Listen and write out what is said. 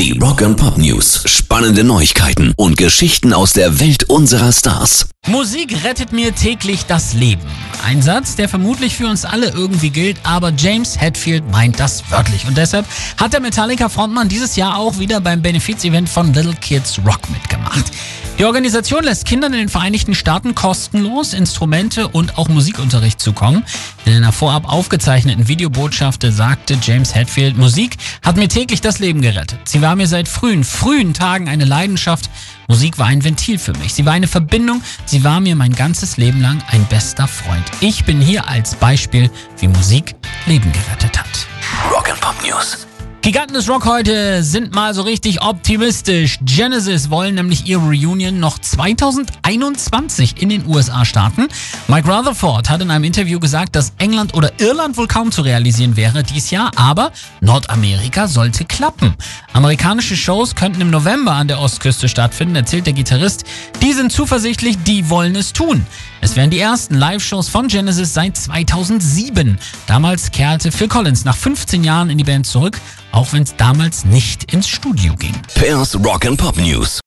Die Rock and Pop News. Spannende Neuigkeiten und Geschichten aus der Welt unserer Stars. Musik rettet mir täglich das Leben. Ein Satz, der vermutlich für uns alle irgendwie gilt, aber James Hetfield meint das wörtlich. Und deshalb hat der Metallica-Frontmann dieses Jahr auch wieder beim Benefizevent von Little Kids Rock mitgemacht. Die Organisation lässt Kindern in den Vereinigten Staaten kostenlos Instrumente und auch Musikunterricht zukommen. In einer vorab aufgezeichneten Videobotschaft sagte James Hetfield, Musik hat mir täglich das Leben gerettet. Sie war mir seit frühen, frühen Tagen eine Leidenschaft. Musik war ein Ventil für mich. Sie war eine Verbindung. Sie war mir mein ganzes Leben lang ein bester Freund. Ich bin hier als Beispiel, wie Musik Leben gerettet hat. Rock and Pop News. Giganten des Rock heute sind mal so richtig optimistisch. Genesis wollen nämlich ihre Reunion noch 2021 in den USA starten. Mike Rutherford hat in einem Interview gesagt, dass England oder Irland wohl kaum zu realisieren wäre dies Jahr, aber Nordamerika sollte klappen. Amerikanische Shows könnten im November an der Ostküste stattfinden, erzählt der Gitarrist. Die sind zuversichtlich, die wollen es tun. Es wären die ersten Live-Shows von Genesis seit 2007. Damals kehrte Phil Collins nach 15 Jahren in die Band zurück, auch wenn es damals nicht ins Studio ging. Pairs Rock and Pop News.